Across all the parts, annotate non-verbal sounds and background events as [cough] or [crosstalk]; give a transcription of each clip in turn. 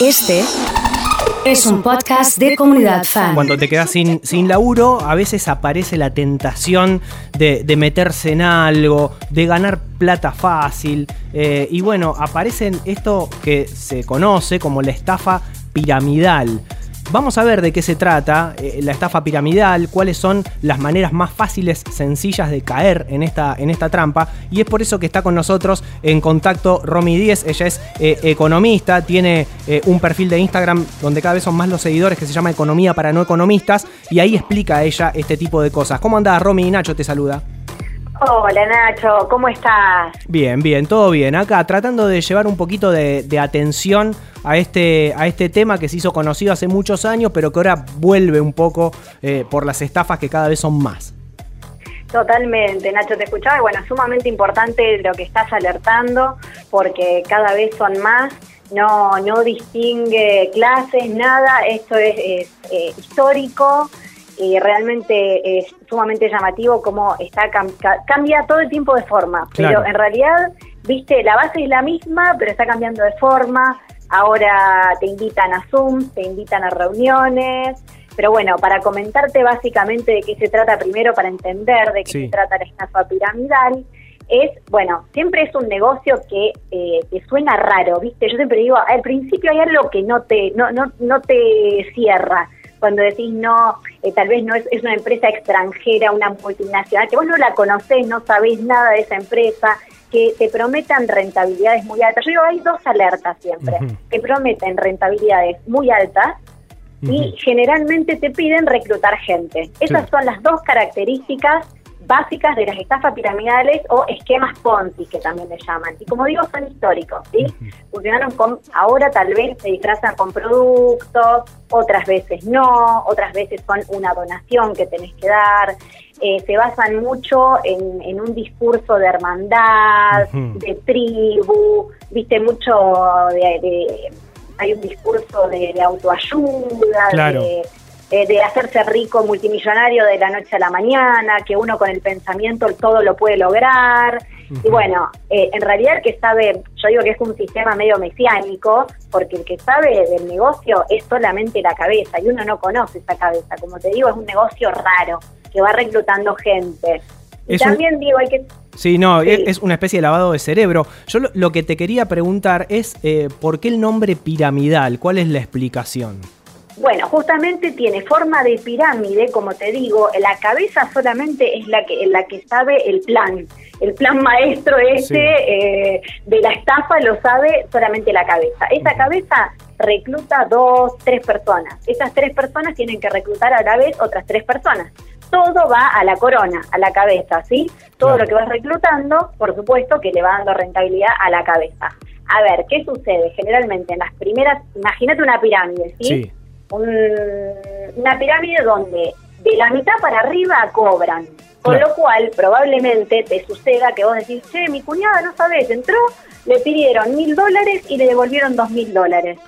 Este es un podcast de comunidad fan. Cuando te quedas sin, sin laburo, a veces aparece la tentación de, de meterse en algo, de ganar plata fácil. eh, y bueno, aparece esto que se conoce como la estafa piramidal. Vamos a ver de qué se trata eh, la estafa piramidal, cuáles son las maneras más fáciles, sencillas de caer en esta, en esta trampa. Y es por eso que está con nosotros en contacto Romy 10. Ella es eh, economista, tiene eh, un perfil de Instagram donde cada vez son más los seguidores que se llama Economía para no economistas. Y ahí explica ella este tipo de cosas. ¿Cómo andás, Romy? Nacho te saluda. Hola Nacho, ¿cómo estás? Bien, bien, todo bien. Acá tratando de llevar un poquito de, de atención a este, a este tema que se hizo conocido hace muchos años, pero que ahora vuelve un poco eh, por las estafas que cada vez son más. Totalmente, Nacho, te escuchaba y bueno, sumamente importante lo que estás alertando porque cada vez son más, no, no distingue clases, nada, esto es, es, eh, histórico y realmente es sumamente llamativo cómo está cam- ca- cambia todo el tiempo de forma, Claro. pero en realidad, viste, la base es la misma, pero está cambiando de forma, ahora te invitan a Zoom, te invitan a reuniones, pero bueno, para comentarte básicamente de qué se trata primero, para entender de qué Sí. se trata la estafa piramidal, es, bueno, siempre es un negocio que eh, te suena raro, ¿viste? Yo siempre digo, al principio hay algo que no te, no, no, no te cierra. Cuando decís no, eh, tal vez no es, es una empresa extranjera, una multinacional, que vos no la conocés, no sabés nada de esa empresa, que te prometan rentabilidades muy altas. Yo digo, hay dos alertas siempre, Ujú. que prometen rentabilidades muy altas y generalmente te piden reclutar gente. Esas son las dos características básicas de las estafas piramidales o esquemas Ponzi, que también le llaman. Y como digo, son históricos, ¿sí? Funcionaron con, ahora tal vez se disfrazan con productos, otras veces no, otras veces son una donación que tenés que dar. Eh, se basan mucho en, en un discurso de hermandad, de tribu, viste, mucho de... de- hay un discurso de, de autoayuda, Claro. de, eh, de hacerse rico multimillonario de la noche a la mañana, que uno con el pensamiento todo lo puede lograr. Y bueno, eh, en realidad el que sabe, yo digo que es un sistema medio mesiánico, porque el que sabe del negocio es solamente la cabeza, y uno no conoce esa cabeza. Como te digo, es un negocio raro, que va reclutando gente. Y Es un- también digo, hay que... Sí, no, Sí. Es, es una especie de lavado de cerebro. Yo lo, lo que te quería preguntar es eh, ¿por qué el nombre piramidal? ¿Cuál es la explicación? Bueno, justamente tiene forma de pirámide, como te digo, la cabeza solamente es la que, la que sabe el plan. El plan maestro Sí. eh, de la estafa lo sabe solamente la cabeza. Esa cabeza recluta dos, tres personas. Esas tres personas tienen que reclutar a la vez otras tres personas. Todo va a la corona, a la cabeza, ¿sí? Todo Claro. lo que vas reclutando, por supuesto, que le va dando rentabilidad a la cabeza. A ver, ¿qué sucede? Generalmente en las primeras, imagínate una pirámide, ¿sí? Sí. Un- una pirámide donde de la mitad para arriba cobran. Con Claro. lo cual, probablemente te suceda que vos decís, che, mi cuñada, no sabés, entró, le pidieron mil dólares y le devolvieron dos mil dólares.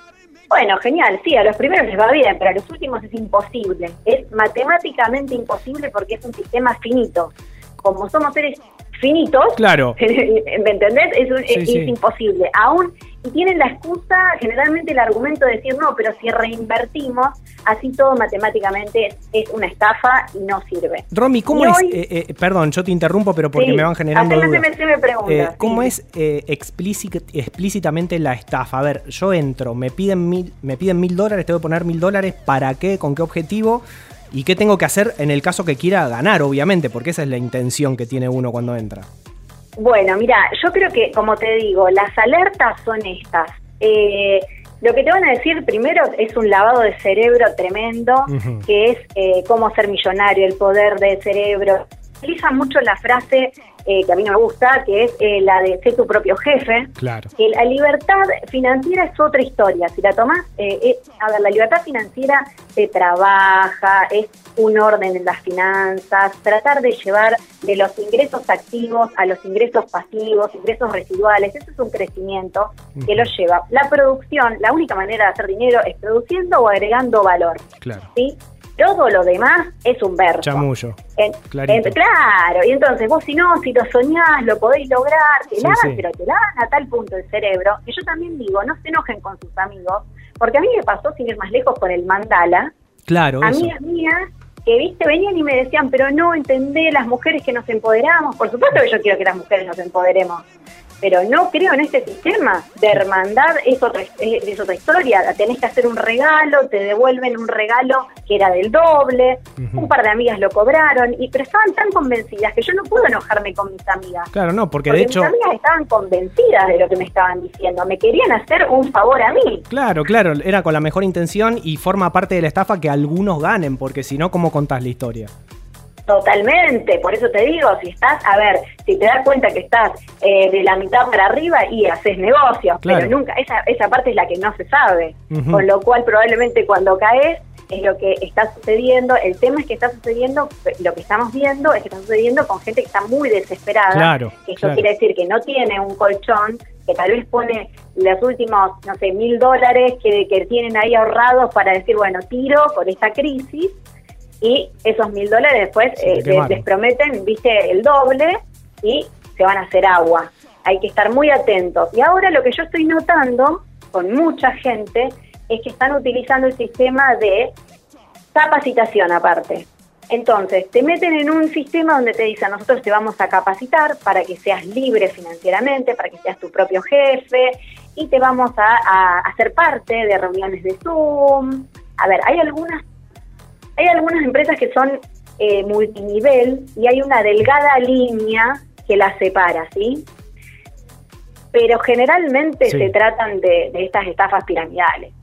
Bueno, genial, sí, a los primeros les va bien, pero a los últimos es imposible. Es matemáticamente imposible porque es un sistema finito. Como somos seres finitos, Claro. [laughs] ¿me entendés? Es, un- Sí, es- sí. es imposible. Aún, y tienen la excusa, generalmente el argumento de decir, no, pero si reinvertimos, así todo matemáticamente es, una estafa y no sirve. Romy, ¿cómo Y es? hoy- eh, eh, perdón, yo te interrumpo, pero porque Sí, me van generando dudas. haceme preguntas, Eh, ¿Cómo sí. es eh, explícit- explícitamente la estafa? A ver, yo entro, me piden mil, me piden mil dólares, tengo que poner mil dólares, ¿para qué? ¿Con qué objetivo? ¿Y qué tengo que hacer en el caso que quiera ganar, obviamente? Porque esa es la intención que tiene uno cuando entra. Bueno, mira, yo creo que, como te digo, las alertas son estas. Eh, lo que te van a decir primero es un lavado de cerebro tremendo, que es eh, cómo ser millonario, el poder del cerebro. Utilizan mucho la frase eh, que a mí no me gusta, que es eh, la de ser tu propio jefe. Claro. Que la libertad financiera es otra historia. Si la tomás, eh, eh, a ver, la libertad financiera se trabaja, es un orden en las finanzas, tratar de llevar de los ingresos activos a los ingresos pasivos, ingresos residuales, eso es un crecimiento que lo lleva. La producción, la única manera de hacer dinero es produciendo o agregando valor. Claro. ¿sí? todo lo demás es un verso. Chamullo. En- Clarito. en- claro, y entonces vos si no, si lo soñás, lo podéis lograr, te Sí, la dan, sí. pero te la dan a tal punto el cerebro, que yo también digo, no se enojen con sus amigos, porque a mí me pasó, sin ir más lejos, con el mandala, Claro, eso. amigas mías que, viste, venían y me decían, pero no entendé las mujeres que nos empoderamos, por supuesto que yo quiero que las mujeres nos empoderemos, pero no creo en este sistema de hermandad, es otra, es, es otra historia, tenés que hacer un regalo, te devuelven un regalo que era del doble, un par de amigas lo cobraron, y pero estaban tan convencidas que yo no puedo enojarme con mis amigas. Claro, no, porque Porque de hecho... mis amigas estaban convencidas de lo que me estaban diciendo, me querían hacer un favor a mí. Claro, claro, era con la mejor intención y forma parte de la estafa que algunos ganen, porque si no, ¿cómo contás la historia? Totalmente, por eso te digo, si estás, a ver, si te das cuenta que estás eh, de la mitad para arriba y haces negocios, Claro. pero nunca, esa, esa parte es la que no se sabe, con lo cual probablemente cuando caes es lo que está sucediendo, el tema es que está sucediendo, lo que estamos viendo es que está sucediendo con gente que está muy desesperada, Claro, que eso claro. quiere decir que no tiene un colchón, que tal vez pone los últimos, no sé, mil dólares que, que tienen ahí ahorrados para decir, bueno, tiro por esta crisis, y esos mil dólares después eh, les, prometen, viste, el doble y se van a hacer agua. Hay que estar muy atentos. Y ahora lo que yo estoy notando con mucha gente es que están utilizando el sistema de capacitación aparte. Entonces, te meten en un sistema donde te dicen, nosotros te vamos a capacitar para que seas libre financieramente, para que seas tu propio jefe, y te vamos a, a hacer parte de reuniones de Zoom. A ver, hay algunas hay algunas empresas que son eh, multinivel y hay una delgada línea que las separa, ¿sí? Pero generalmente Sí. se tratan de, de estas estafas piramidales.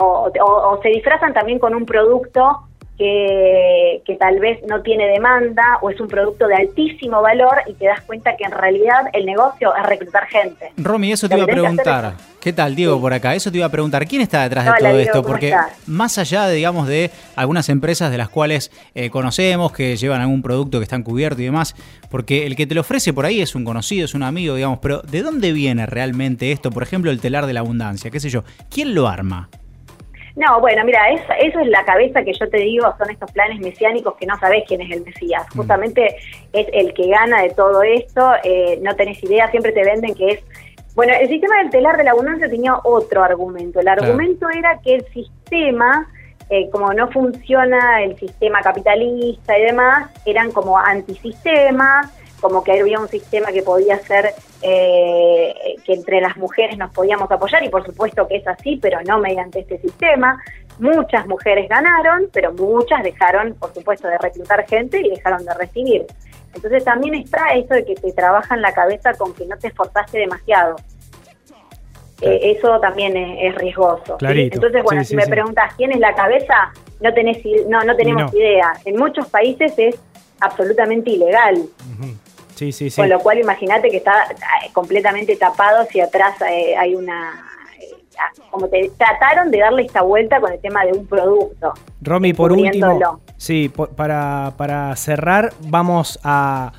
O se disfrazan también con un producto que, que tal vez no tiene demanda o es un producto de altísimo valor y te das cuenta que en realidad el negocio es reclutar gente. Romy, eso te iba a preguntar. ¿Qué tal, Diego, por acá? Eso te iba a preguntar. ¿Quién está detrás de todo Diego, esto? ¿cómo Porque estás? más allá, de, digamos, de algunas empresas de las cuales eh, conocemos, que llevan algún producto que están cubierto y demás, porque el que te lo ofrece por ahí es un conocido, es un amigo, digamos, pero ¿de dónde viene realmente esto? Por ejemplo, el telar de la abundancia, qué sé yo. ¿Quién lo arma? No, bueno, mira, es- eso es la cabeza que yo te digo, son estos planes mesiánicos que no sabés quién es el Mesías. Mm. Justamente es el que gana de todo esto, eh, no tenés idea, siempre te venden que es... Bueno, el sistema del telar de la abundancia tenía otro argumento. El Claro. argumento era que el sistema, eh, como no funciona el sistema capitalista y demás, eran como antisistemas, como que había un sistema que podía ser eh, que entre las mujeres nos podíamos apoyar y por supuesto que es así, pero no mediante este sistema. Muchas mujeres ganaron, pero muchas dejaron, por supuesto, de reclutar gente y dejaron de recibir. Entonces también está esto de que te trabaja en la cabeza con que no te esforzaste demasiado. Claro. Eh, eso también es, es riesgoso. Entonces, bueno, Sí, si sí, me preguntas quién es la cabeza, no tenés no, no tenemos no. idea. En muchos países es absolutamente ilegal. Ujú. Sí, sí, sí. Con lo cual, imagínate que está eh, completamente tapado si atrás eh, hay una. eh, como te trataron de darle esta vuelta con el tema de un producto. Romy, por último, sí, por- para, para cerrar, vamos a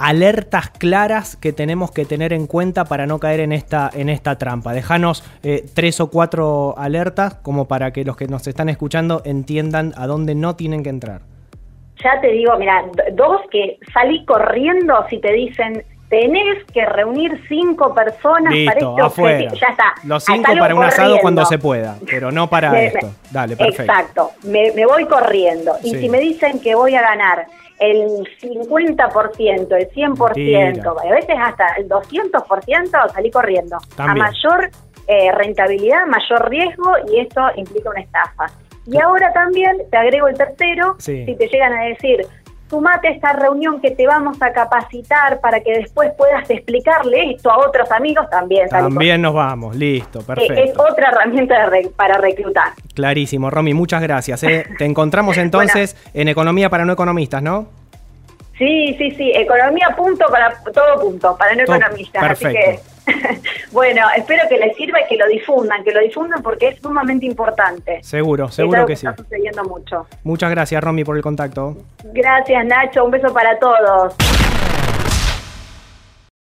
alertas claras que tenemos que tener en cuenta para no caer en esta, en esta trampa. Dejanos eh, tres o cuatro alertas como para que los que nos están escuchando entiendan a dónde no tienen que entrar. Ya te digo, mira, dos que salí corriendo si te dicen. Tenés que reunir cinco personas Listo, para este afuera. Ya está. Los cinco para un asado cuando se pueda, pero no para Me- esto. Dale, perfecto. Exacto, me, me voy corriendo. Y Sí. si me dicen que voy a ganar el 50%, el 100%, Mentira. a veces hasta el 200%, salí corriendo. También. A mayor eh, rentabilidad, mayor riesgo y esto implica una estafa. Y ahora también te agrego el tercero, Sí. si te llegan a decir, sumate a esta reunión que te vamos a capacitar para que después puedas explicarle esto a otros amigos, también También nos vamos, listo. Eh, es perfecto. otra herramienta de re- para reclutar. Clarísimo, Romy, muchas gracias. ¿eh? [laughs] Te encontramos entonces en Economía para No Economistas, ¿no? Sí, sí, sí, economía punto para todo punto, para no Todo- economistas. Así que, perfecto. [laughs] bueno, espero que les sirva y que lo difundan, que lo difundan porque es sumamente importante. Seguro, Es seguro algo que sí. Está sucediendo mucho. Muchas gracias, Romy, por el contacto. Gracias, Nacho. Un beso para todos.